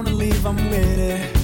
to leave, I'm with stars.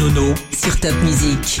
Nono sur Top Music.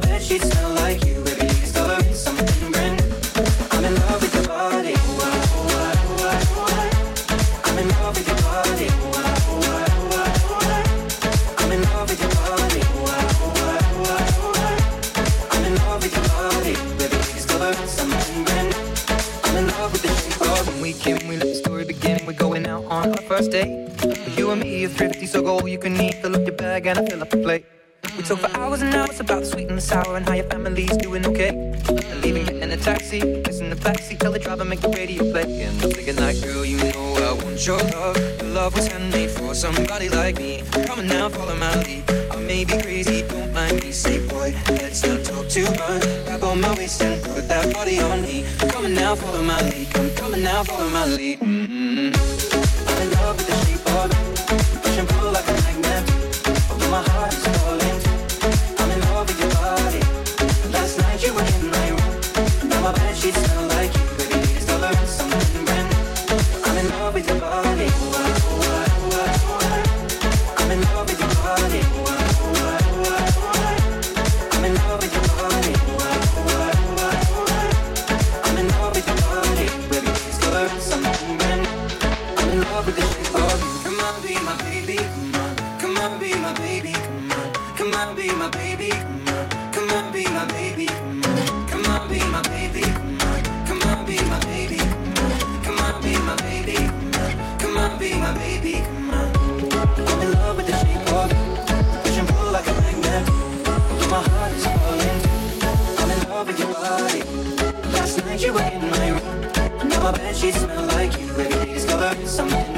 Bed sheets smell like you, baby. You can something brand. I'm in love with your body. I'm in love with your body. I'm in love with your body. I'm in love with your body, baby. You can something brand. I'm in love with the shape of when we let the story begin. We're going out on our first date. You and me are thrifty, so go all you can eat. Fill up your bag and I fill up the plate. follow my lead. Come coming now, follow my lead. my bed, she smell like you. Every day discovering something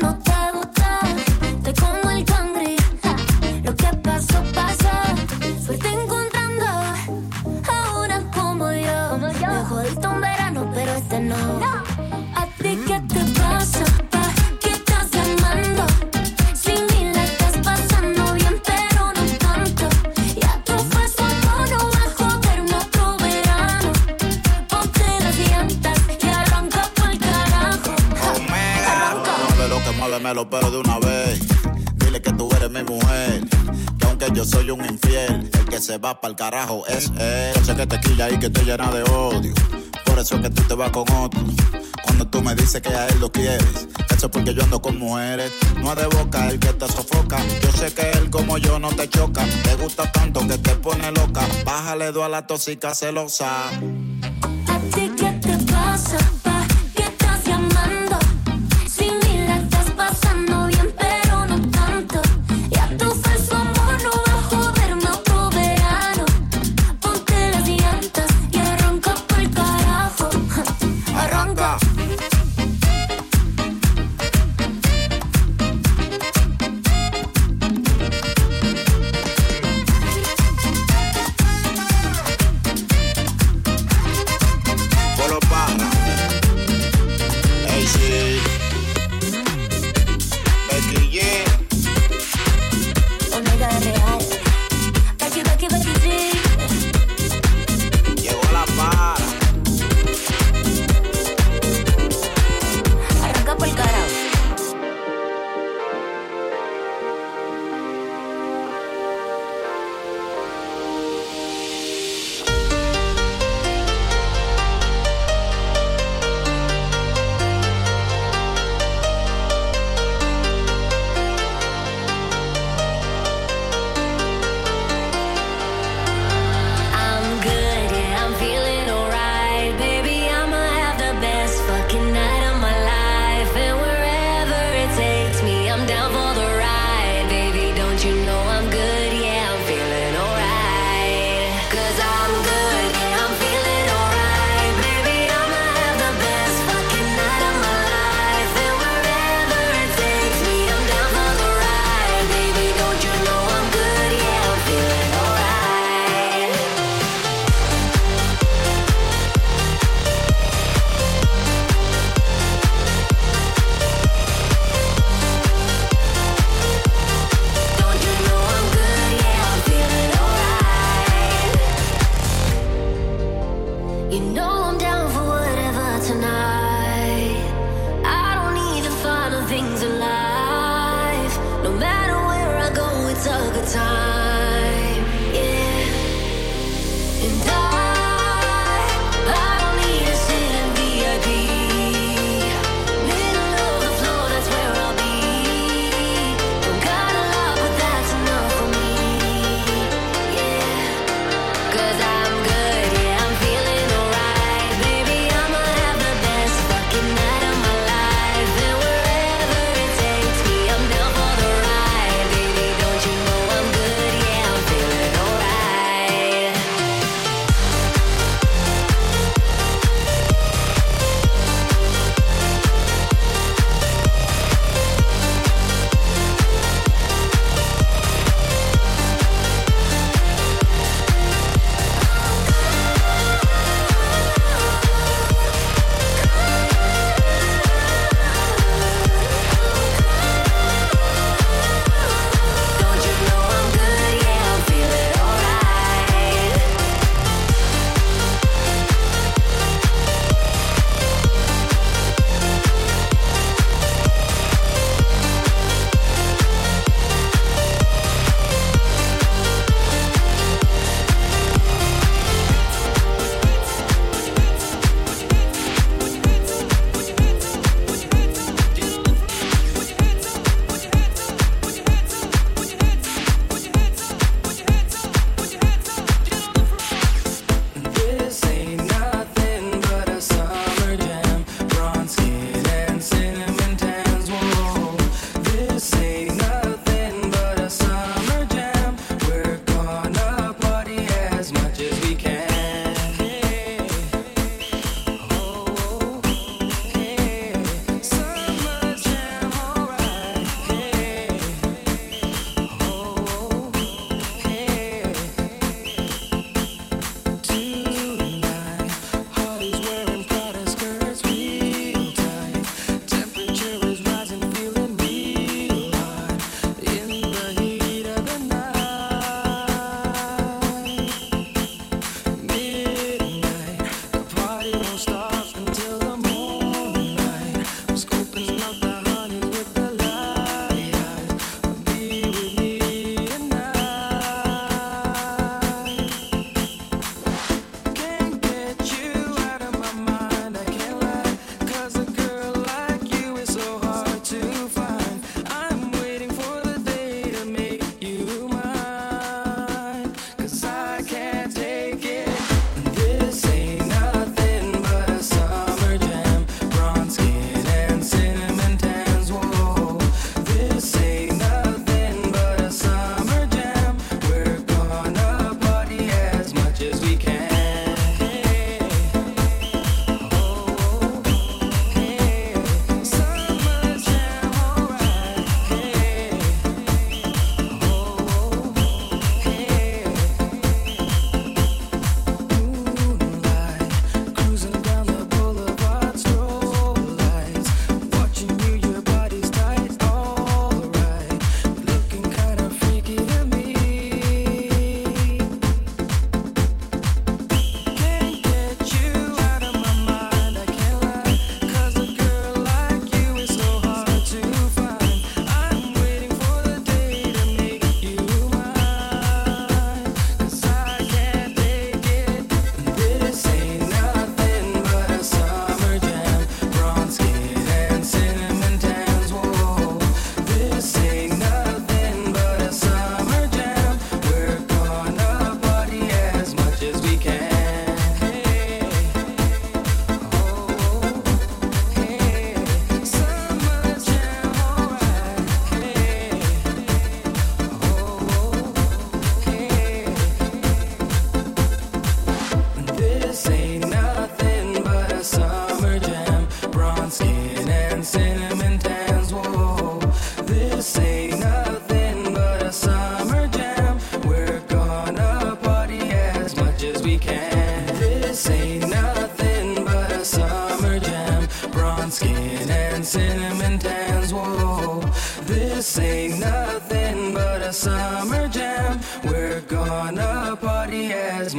の vas pa'l carajo. Es eh, esa que te quilla y que te llena de odio. Por eso es que tú te vas con otro. Cuando tú me dices que a él lo quieres, eso es porque yo ando con mujeres. No es de boca el que te sofoca. Yo sé que él como yo no te choca. Te gusta tanto que te pone loca. Bájale dos a la tóxica celosa.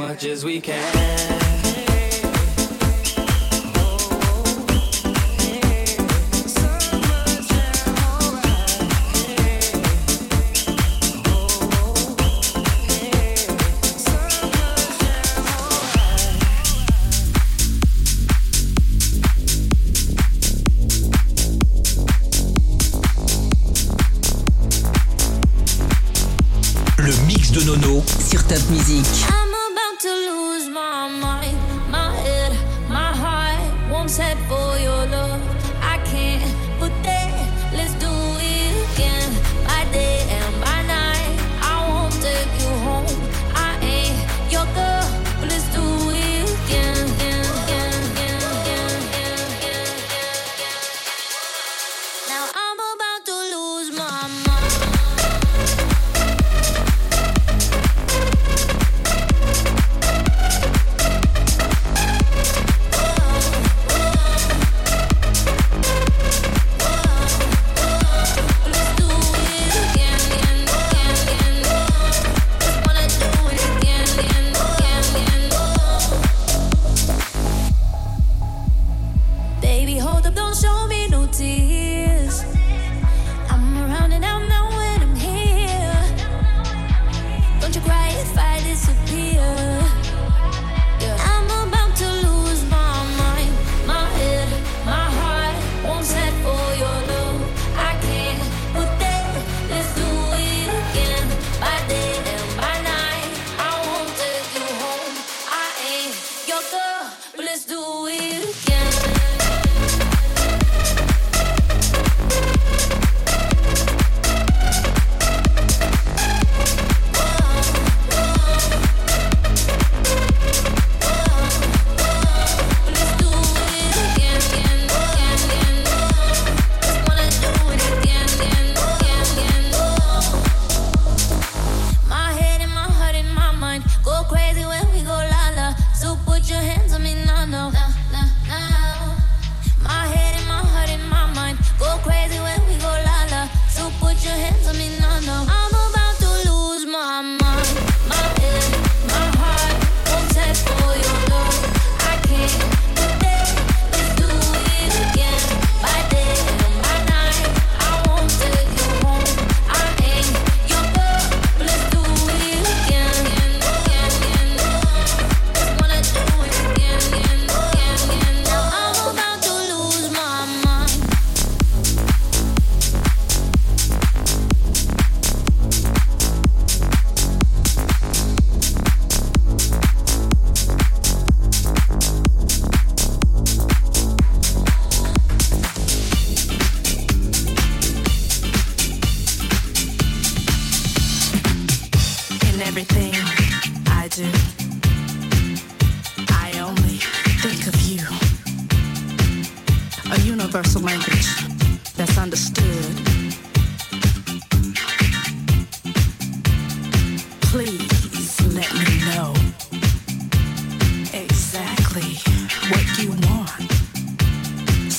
Much as we can.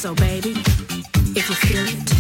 So, baby, if you feel it,